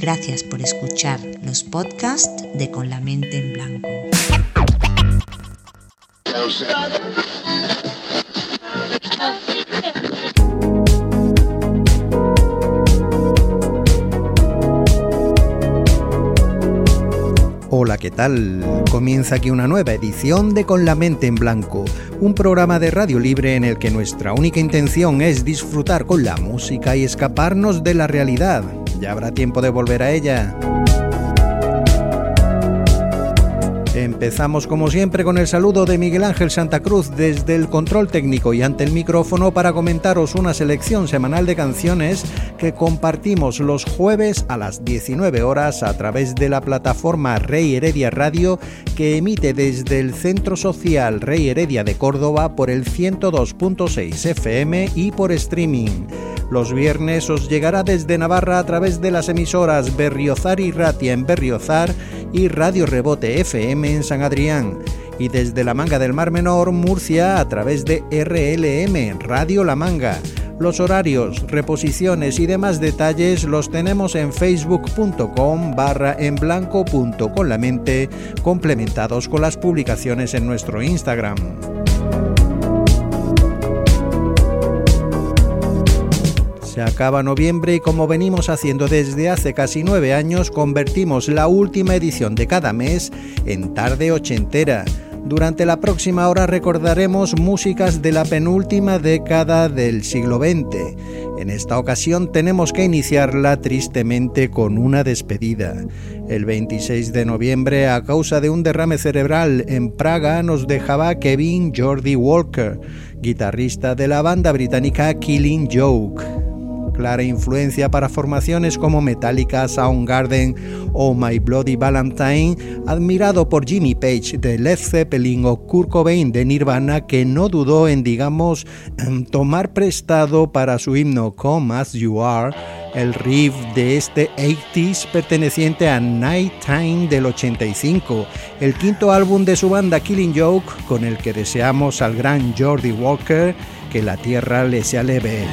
Gracias por escuchar los podcasts de Con la mente en blanco. Hola, ¿qué tal? Comienza aquí una nueva edición de Con la mente en blanco, un programa de radio libre en el que nuestra única intención es disfrutar con la música y escaparnos de la realidad. Ya habrá tiempo de volver a ella. Empezamos como siempre con el saludo de Miguel Ángel Santa Cruz desde el control técnico y ante el micrófono para comentaros una selección semanal de canciones que compartimos los jueves a las 19 horas a través de la plataforma Rey Heredia Radio que emite desde el Centro Social Rey Heredia de Córdoba por el 102.6 FM y por streaming. Los viernes os llegará desde Navarra a través de las emisoras Berriozar y Ratia en Berriozar y Radio Rebote FM en San Adrián. Y desde la Manga del Mar Menor, Murcia, a través de RLM, Radio La Manga. Los horarios, reposiciones y demás detalles los tenemos en facebook.com barra en blanco con la mente, complementados con las publicaciones en nuestro Instagram. Se acaba noviembre y como venimos haciendo desde hace casi nueve años, convertimos la última edición de cada mes en tarde ochentera. Durante la próxima hora recordaremos músicas de la penúltima década del siglo XX. En esta ocasión tenemos que iniciarla tristemente con una despedida. El 26 de noviembre, a causa de un derrame cerebral en Praga, nos dejaba Kevin Jordi Walker, guitarrista de la banda británica Killing Joke clara influencia para formaciones como Metallica, Soundgarden o My Bloody Valentine, admirado por Jimmy Page de Led Zeppelin o Kurt Cobain de Nirvana, que no dudó en, digamos, tomar prestado para su himno Come As You Are el riff de este 80s perteneciente a Night Time del 85, el quinto álbum de su banda Killing Joke, con el que deseamos al gran Jordi Walker que la tierra le sea leve.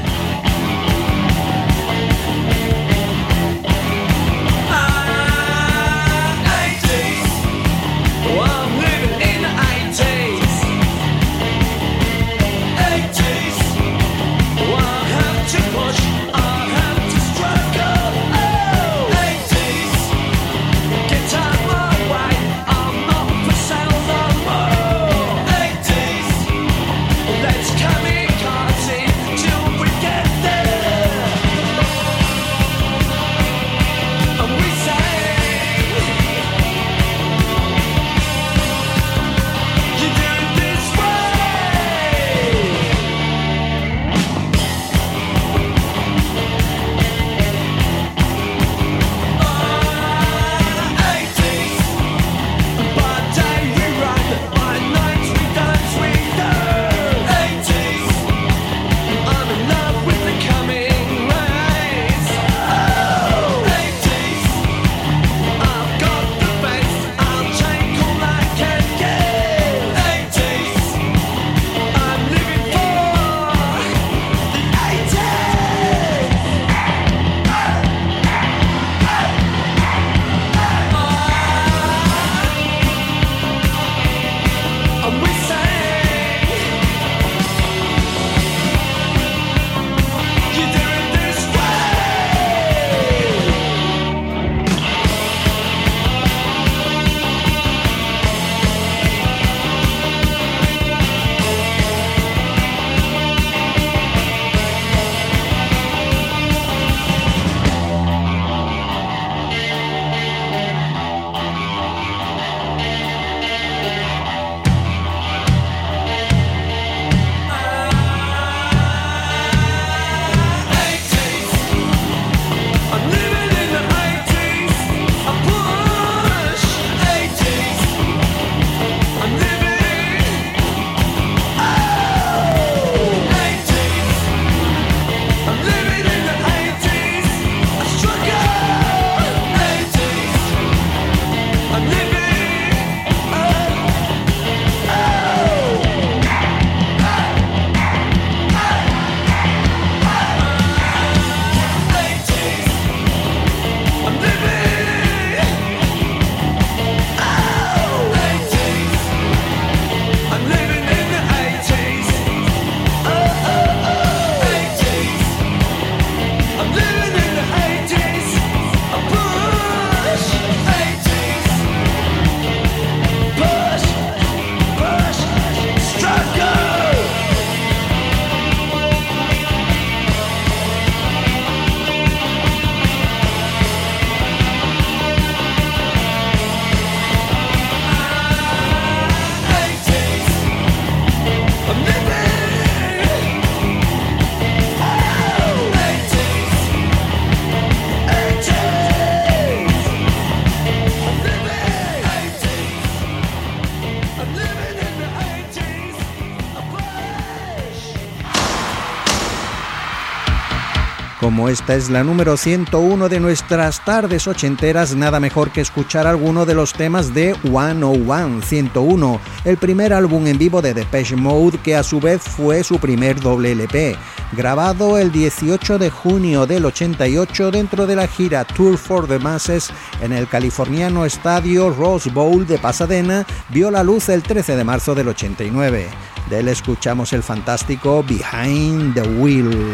Como esta es la número 101 de nuestras tardes ochenteras, nada mejor que escuchar alguno de los temas de 101 101, el primer álbum en vivo de Depeche Mode que a su vez fue su primer doble LP, grabado el 18 de junio del 88 dentro de la gira Tour for the Masses en el californiano estadio Rose Bowl de Pasadena, vio la luz el 13 de marzo del 89. De él escuchamos el fantástico Behind the Wheel.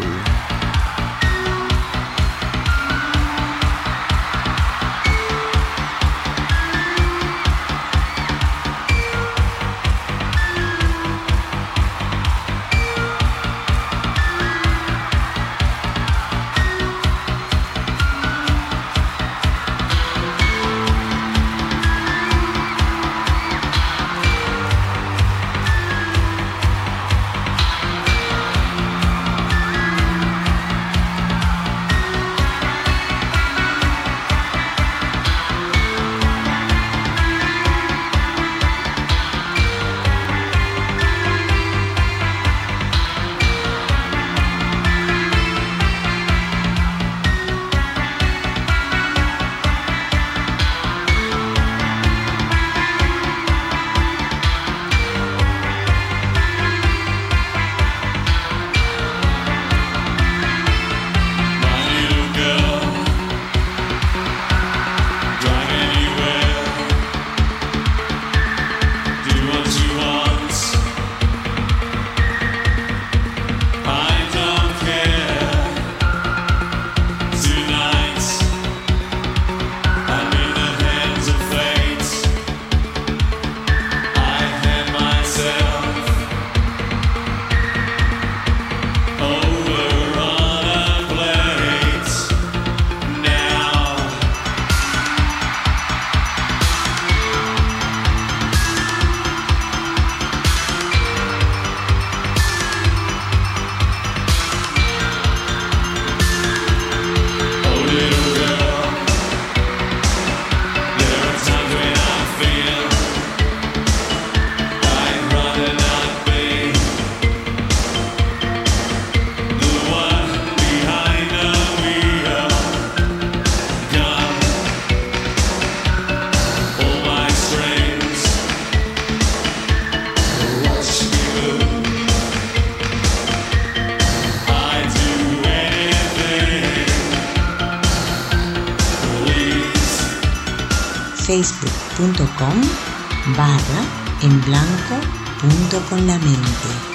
La mente.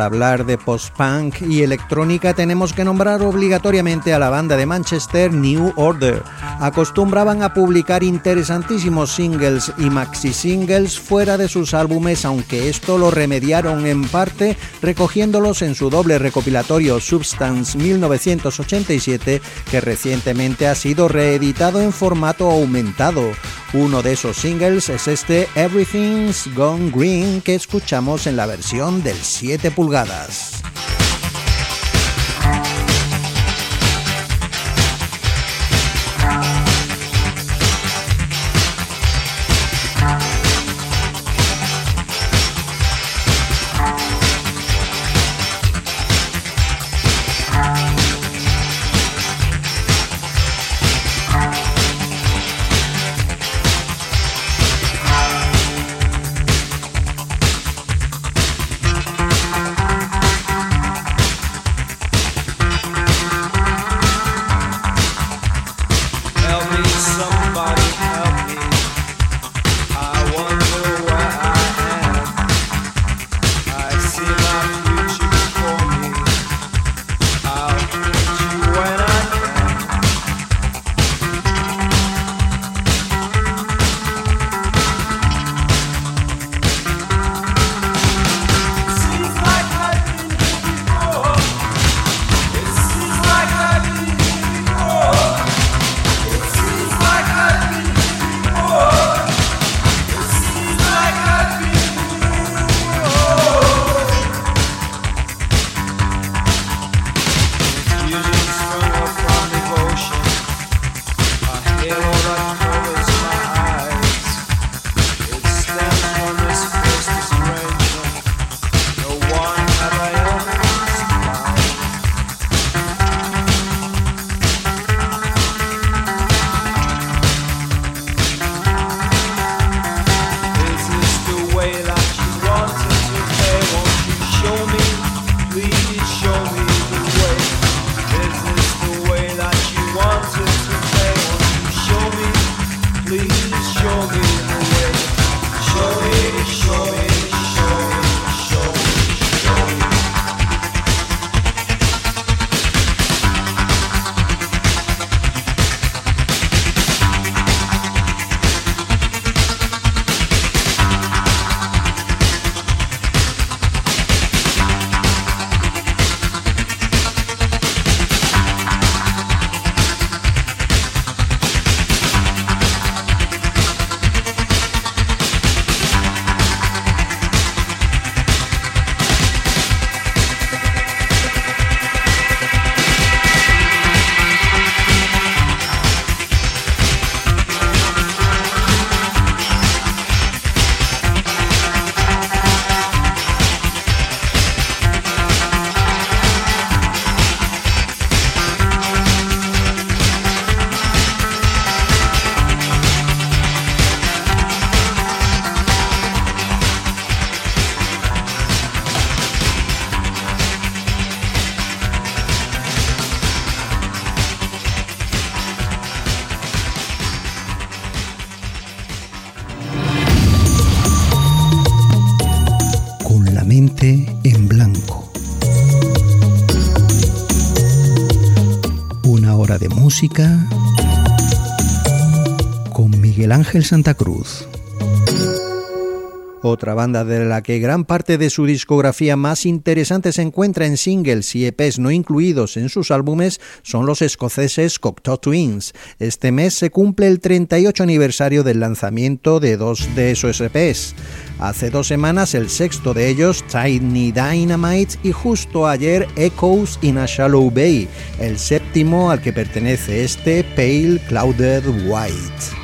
Al hablar de post-punk y electrónica tenemos que nombrar obligatoriamente a la banda de Manchester New Order. Acostumbraban a publicar interesantísimos singles y maxi singles fuera de sus álbumes, aunque esto lo remediaron en parte recogiéndolos en su doble recopilatorio Substance 1987, que recientemente ha sido reeditado en formato aumentado. Uno de esos singles es este Everything's Gone Green que escuchamos en la versión del 7 pulgadas. Con Miguel Ángel Santa Cruz. Otra banda de la que gran parte de su discografía más interesante se encuentra en singles y EPs no incluidos en sus álbumes son los escoceses Cocteau Twins. Este mes se cumple el 38 aniversario del lanzamiento de dos de esos EPs. Hace dos semanas el sexto de ellos, Tiny Dynamite, y justo ayer Echoes in a Shallow Bay, el séptimo al que pertenece este Pale Clouded White.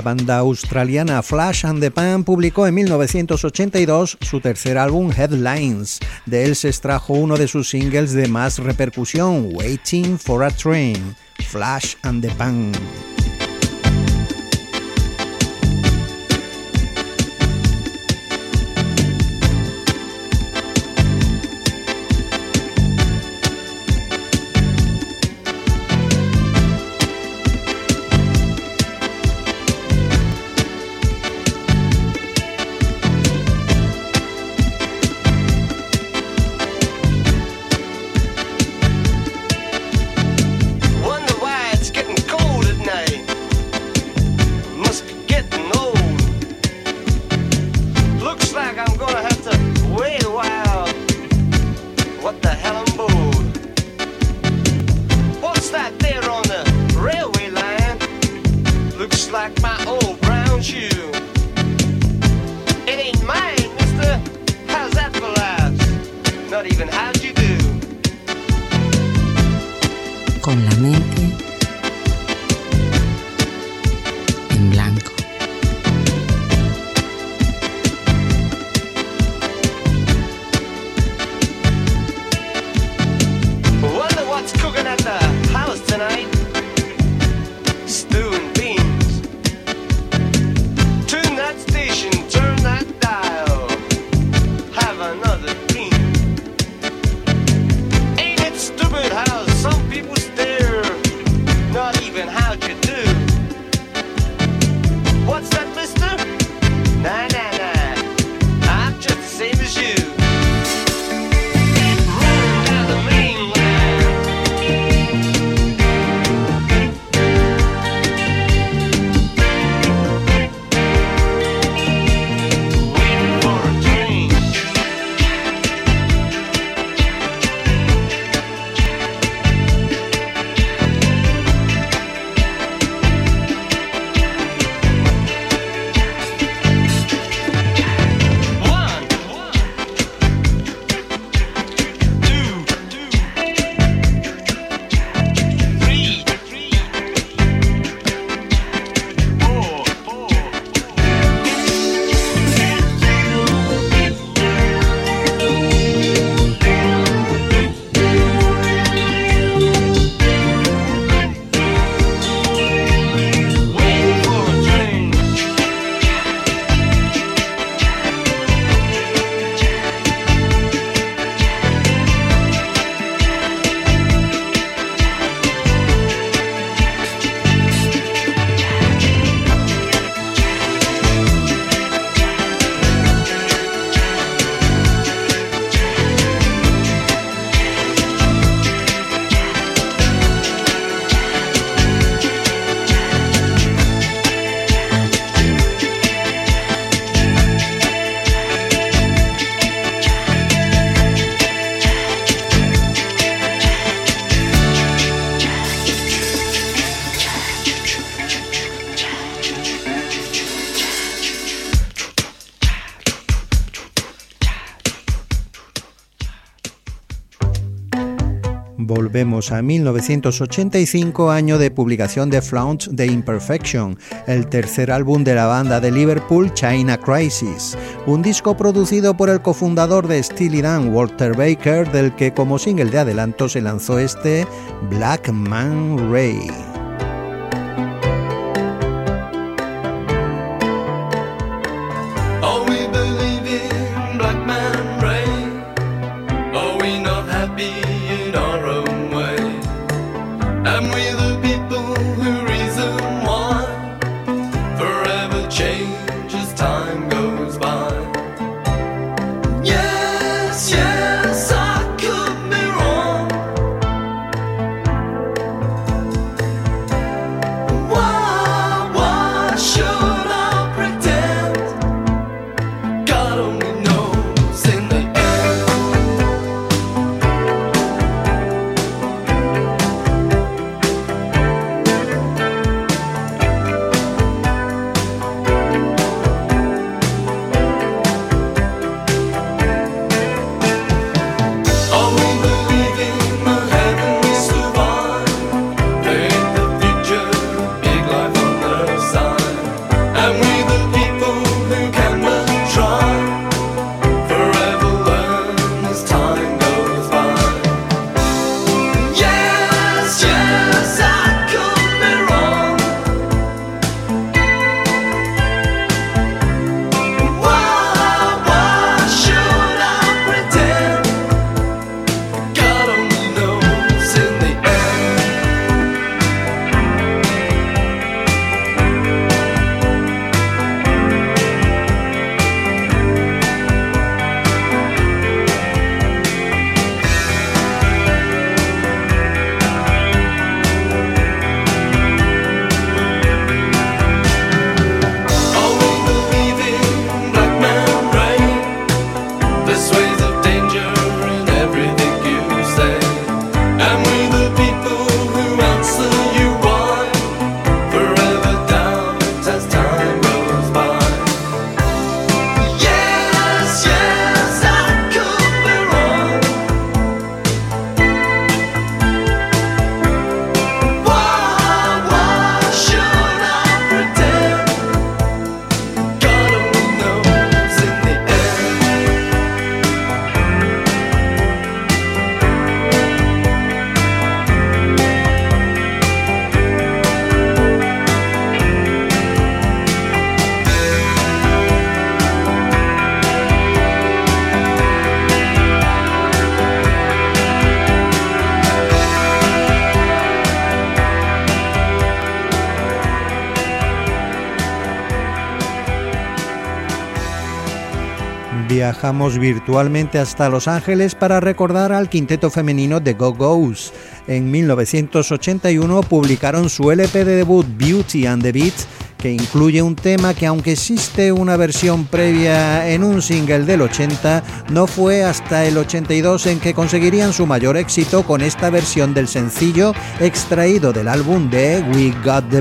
Banda australiana Flash and the Pan publicó en 1982 su tercer álbum Headlines. De él se extrajo uno de sus singles de más repercusión, Waiting for a Train, Flash and the Pan. Volvemos a 1985, año de publicación de Flaunt the Imperfection, el tercer álbum de la banda de Liverpool China Crisis, un disco producido por el cofundador de Steely Dan, Walter Baker, del que como single de adelanto se lanzó este Black Man Ray. Viajamos virtualmente hasta Los Ángeles para recordar al quinteto femenino de Go Go's. En 1981 publicaron su LP de debut Beauty and the Beats, que incluye un tema que aunque existe una versión previa en un single del 80, no fue hasta el 82 en que conseguirían su mayor éxito con esta versión del sencillo extraído del álbum de We Got the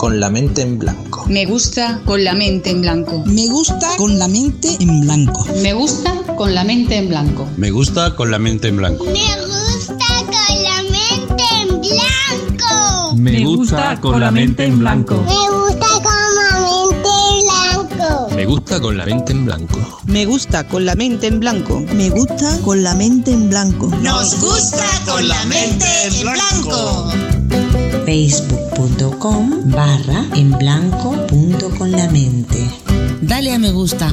Beats. mente en blanco. Me gusta con la mente en blanco. Me gusta con la mente en blanco. Me gusta con la mente en blanco. Me gusta con la mente en blanco. Me gusta con la mente en blanco. Me gusta con la mente en blanco. Me gusta con la mente en blanco. Me gusta con la mente en blanco. Me gusta con la mente en blanco. Nos gusta con la mente en blanco facebook.com barra en blanco punto con la mente. Dale a me gusta.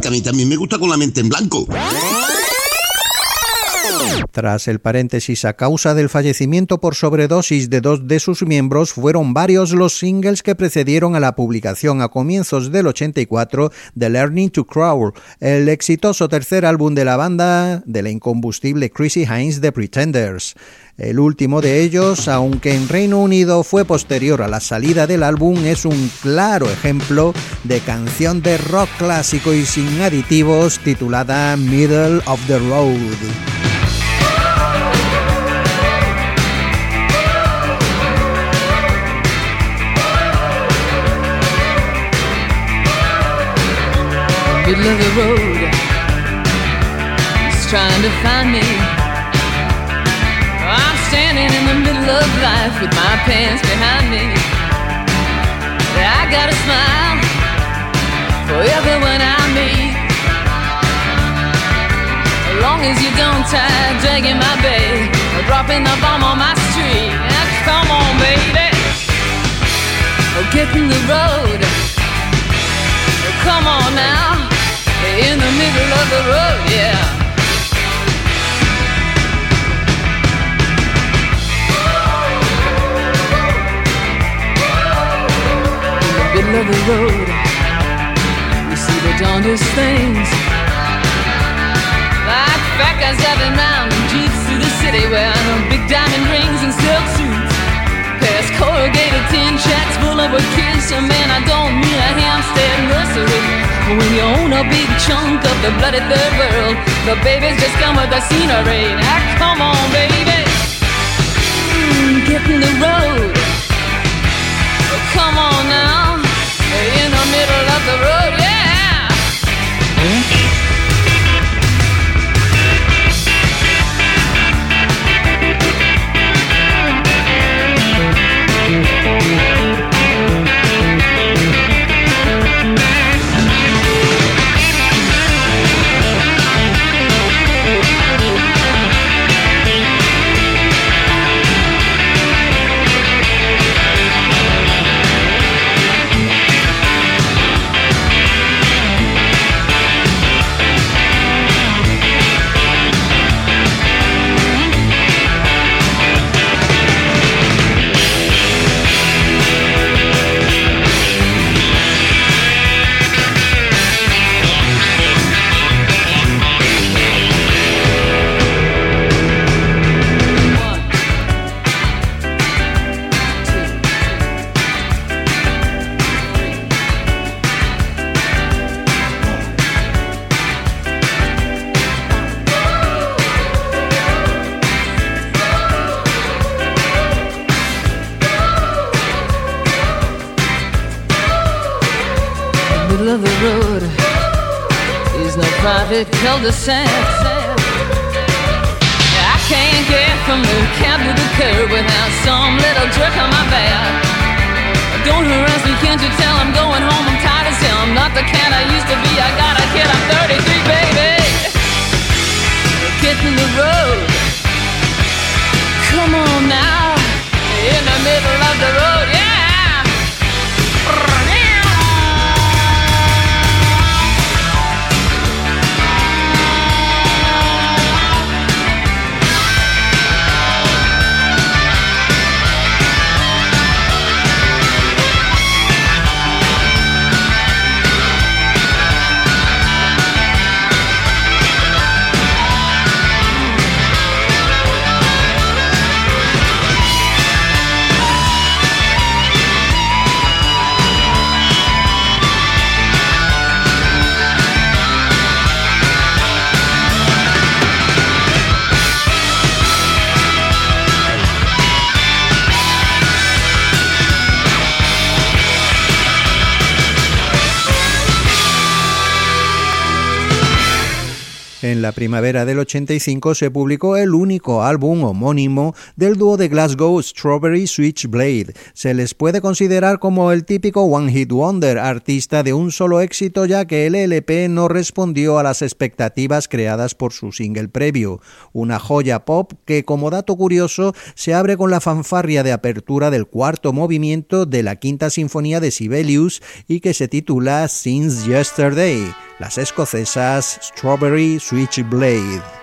Que a mí también me gusta con la mente en blanco. Tras el paréntesis a causa del fallecimiento por sobredosis de dos de sus miembros, fueron varios los singles que precedieron a la publicación a comienzos del 84 de Learning to Crawl, el exitoso tercer álbum de la banda de la incombustible Chrissy Hines The Pretenders. El último de ellos, aunque en Reino Unido fue posterior a la salida del álbum, es un claro ejemplo de canción de rock clásico y sin aditivos titulada Middle of the Road. Middle of the road. He's trying to find me. I'm standing in the middle of life with my pants behind me. I got a smile for everyone I meet. As long as you don't try dragging my bag or dropping the bomb on my street. Now, come on, baby. Oh, get in the road. Come on now in the middle of the road, yeah. In the middle of the road, we see the darndest things. Like fat guys driving round in jeeps through the city wearing big diamond rings corrugated tin shacks full of a kids, man, I don't mean a Hampstead nursery. When you own a big chunk of the bloody third world, the babies just come with the scenery. Now come on, baby, mm, get in the road. Come on now, in the middle of the road, cul-de-sac. I can't get from the cab to the curb without some little jerk on my back. Don't harass me, can't you tell I'm going home? I'm tired as hell. I'm not the cat I used to be. I got a kid, I'm 33, baby. Get in the road. Come on now. In the middle of the road, yeah. En la primavera del 85 se publicó el único álbum homónimo del dúo de Glasgow Strawberry Switchblade. Se les puede considerar como el típico One Hit Wonder, artista de un solo éxito ya que el LP no respondió a las expectativas creadas por su single previo. Una joya pop que como dato curioso se abre con la fanfarria de apertura del cuarto movimiento de la quinta sinfonía de Sibelius y que se titula Since Yesterday las escocesas Strawberry Switchblade. Richie Blade.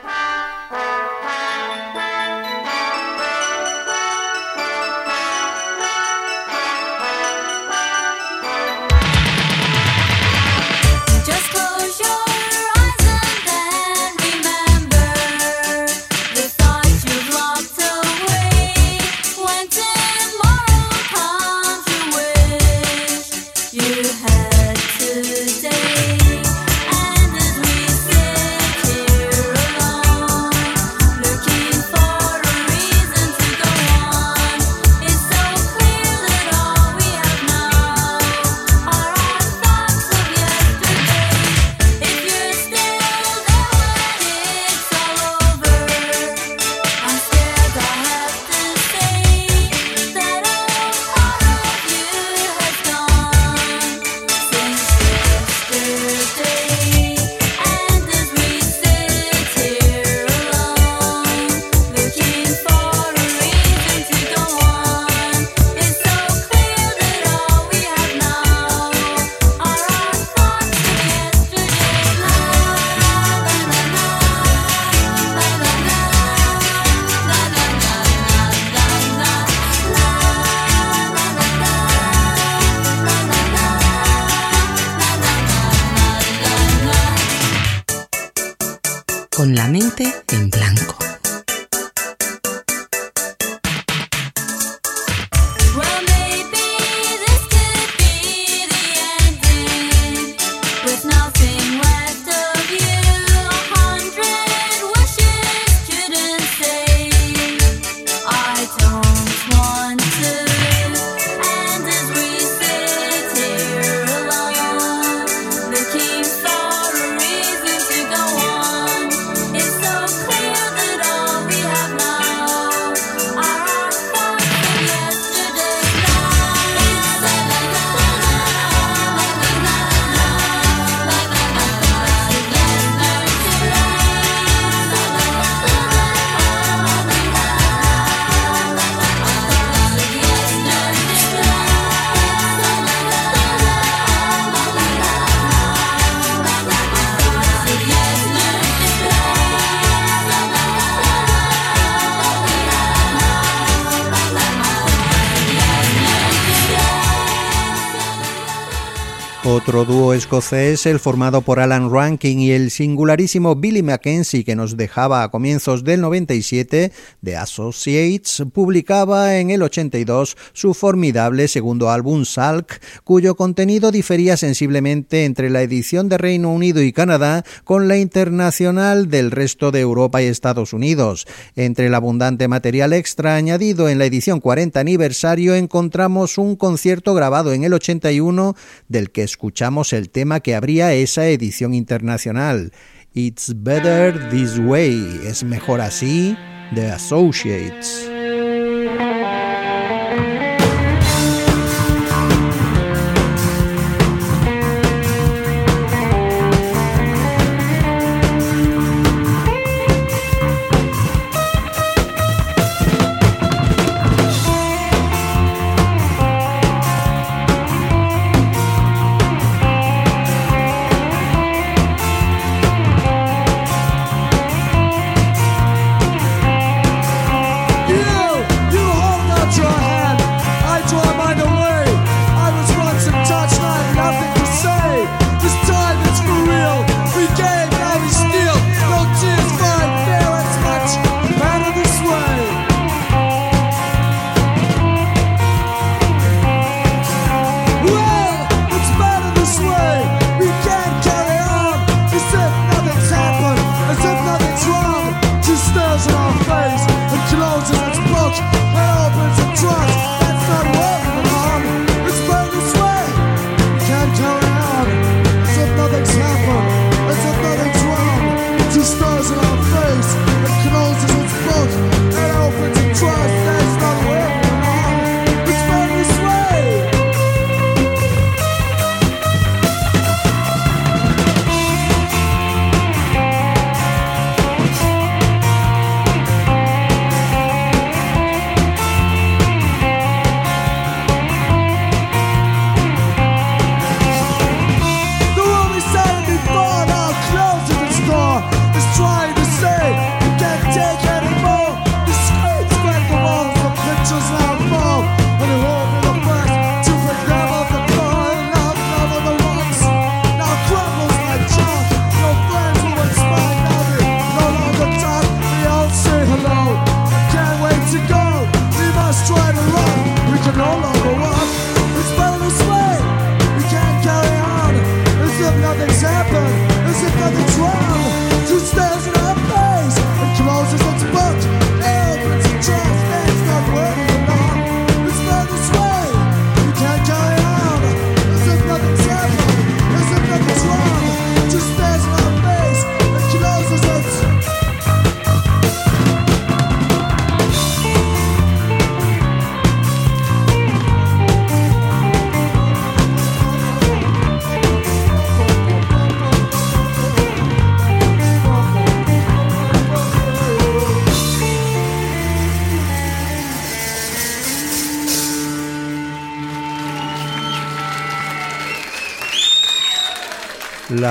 Con la mente en blanco. Otro dúo escocés, el formado por Alan Rankin y el singularísimo Billy Mackenzie, que nos dejaba a comienzos del 97, The Associates, publicaba en el 82 su formidable segundo álbum Salk, cuyo contenido difería sensiblemente entre la edición de Reino Unido y Canadá con la internacional del resto de Europa y Estados Unidos. Entre el abundante material extra añadido en la edición 40 aniversario encontramos un concierto grabado en el 81 del que escuchamos el tema que abría esa edición internacional. It's Better This Way, es mejor así, The Associates.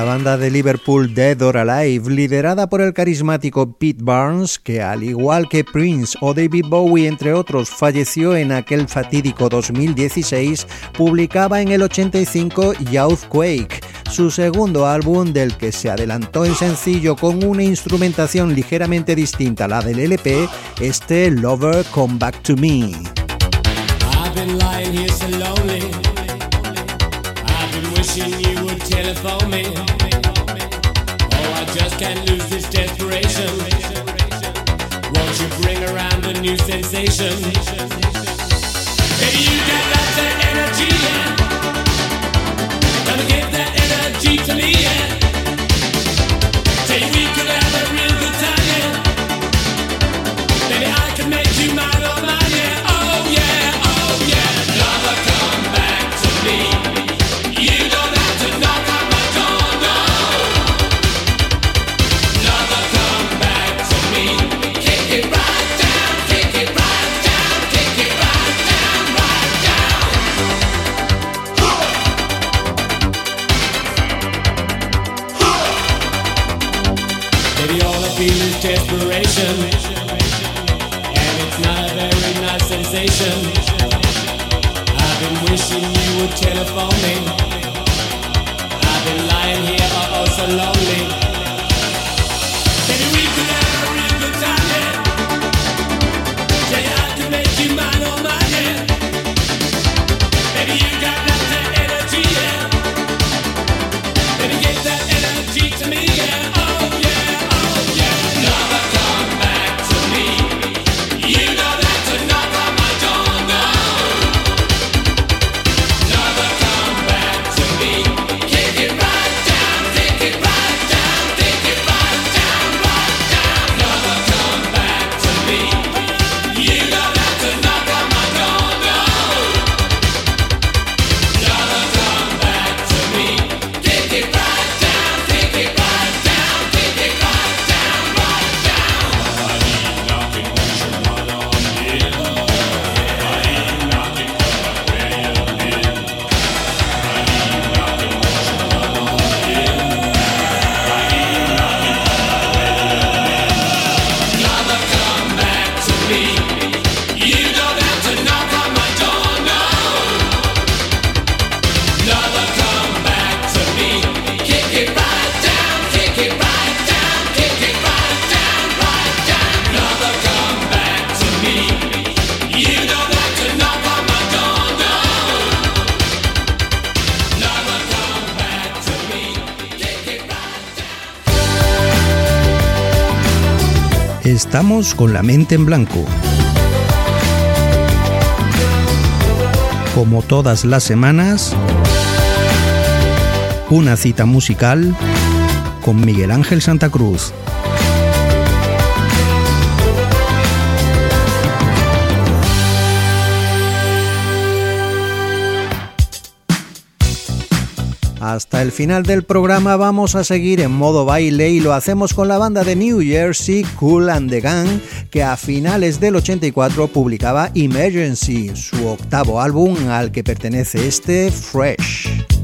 Banda de Liverpool Dead or Alive, liderada por el carismático Pete Barnes, que al igual que Prince o David Bowie, entre otros, falleció en aquel fatídico 2016, publicaba en el 85 Youthquake, su segundo álbum del que se adelantó en sencillo con una instrumentación ligeramente distinta a la del LP, este Lover Come Back to Me. A new sensation? Baby, you got of energy, yeah. Gonna give that energy to me, yeah. Estamos con la mente en blanco. Como todas las semanas, una cita musical con Miguel Ángel Santa Cruz. Hasta el final del programa vamos a seguir en modo baile y lo hacemos con la banda de New Jersey Cool and the Gang que a finales del 84 publicaba Emergency, su octavo álbum al que pertenece este Fresh.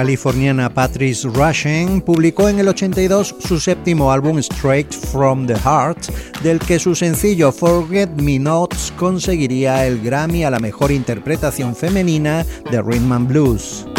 Californiana Patrice Rushen publicó en el 82 su séptimo álbum Straight from the Heart, del que su sencillo Forget Me Nots conseguiría el Grammy a la mejor interpretación femenina de Rhythm and Blues.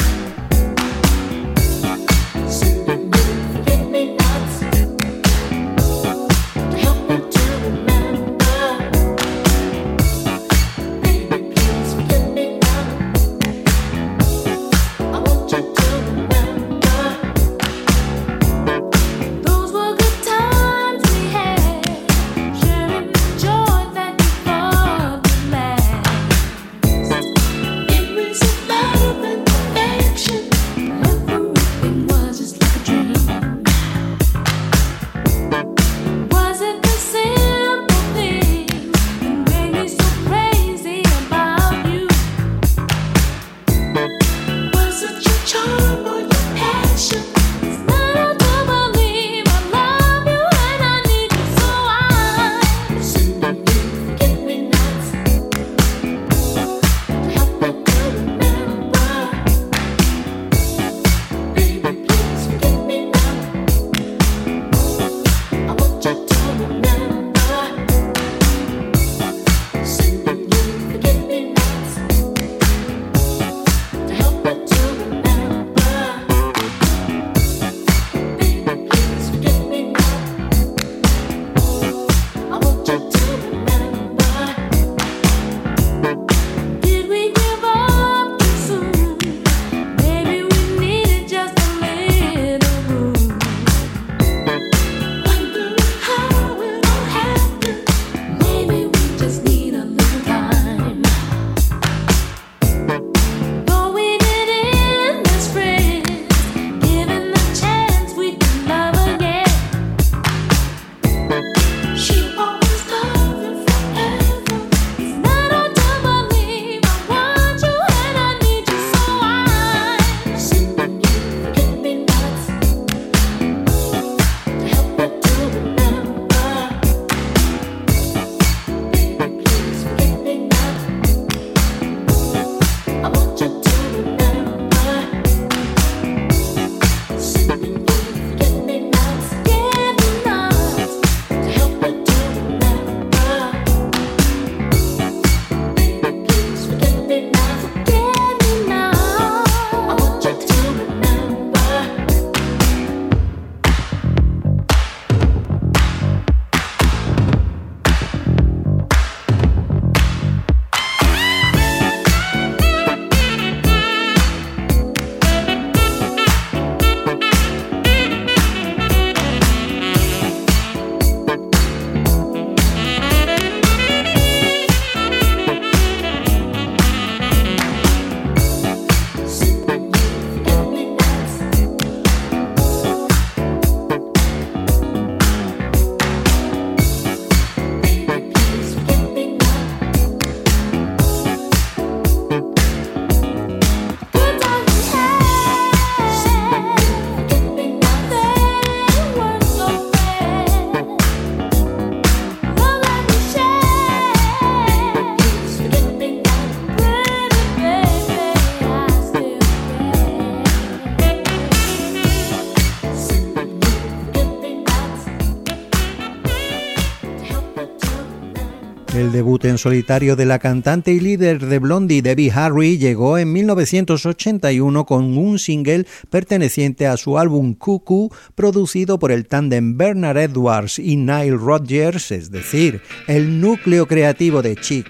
Solitario de la cantante y líder de Blondie Debbie Harry llegó en 1981 con un single perteneciente a su álbum Cuckoo, producido por el tándem Bernard Edwards y Nile Rodgers, es decir, el núcleo creativo de Chic.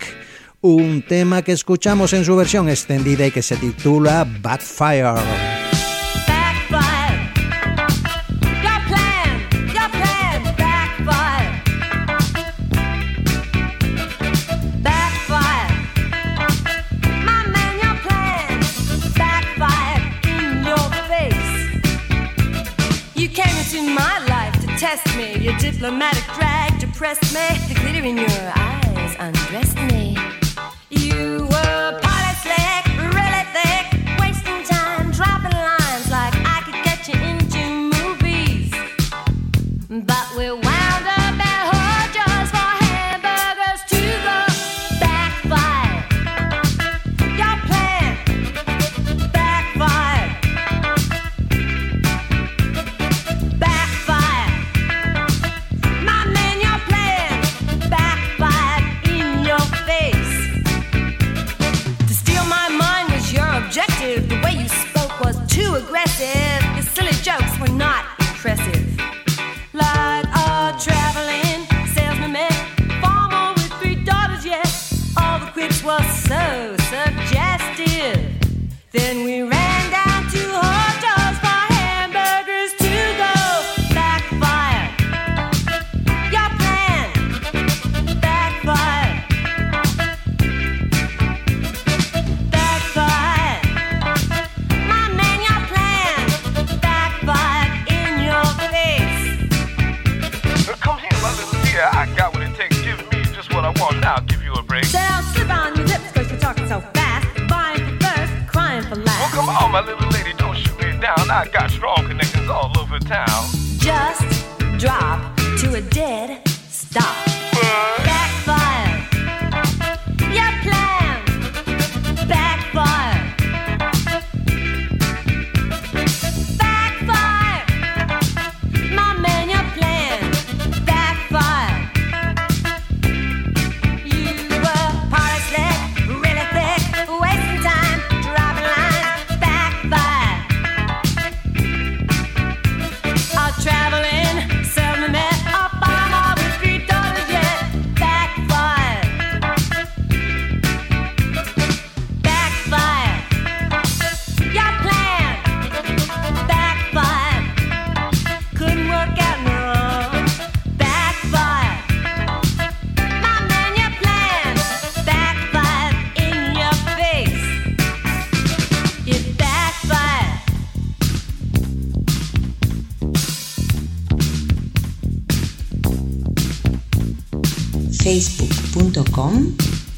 Un tema que escuchamos en su versión extendida y que se titula Backfire. Diplomatic drag depressed me. The glitter in your eyes undressed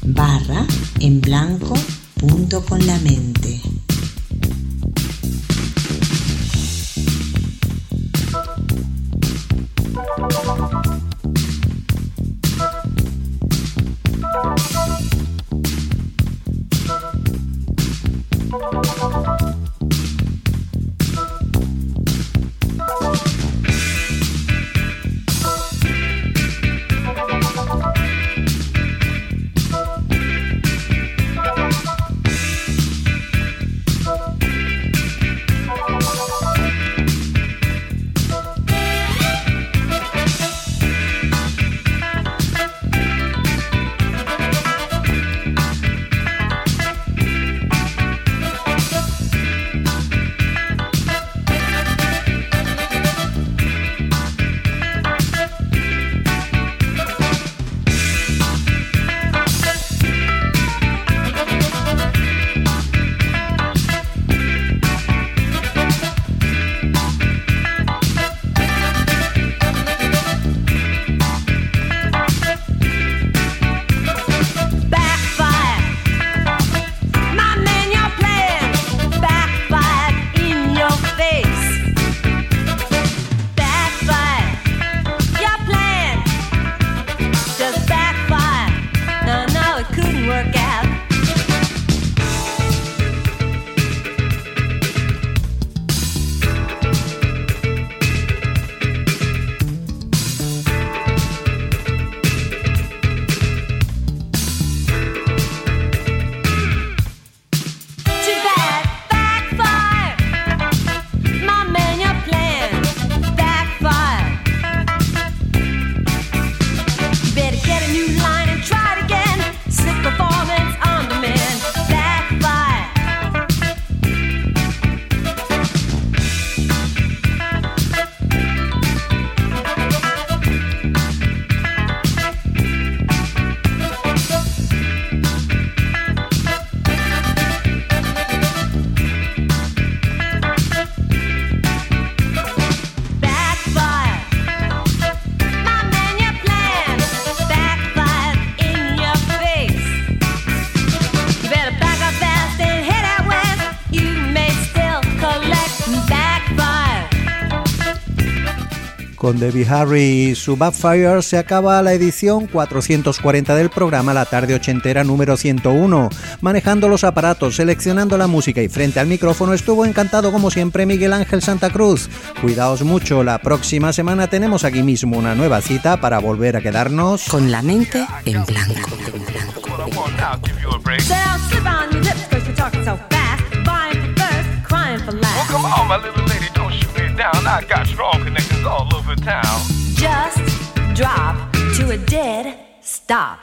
barra en blanco punto con la mente. Con Debbie Harry y su Backfire se acaba la edición 440 del programa La Tarde Ochentera número 101. Manejando los aparatos, seleccionando la música y frente al micrófono estuvo encantado como siempre Miguel Ángel Santa Cruz. Cuidaos mucho, la próxima semana tenemos aquí mismo una nueva cita para volver a quedarnos con la mente en blanco. En blanco. down. I got strong connections all over town. Just drop to a dead stop.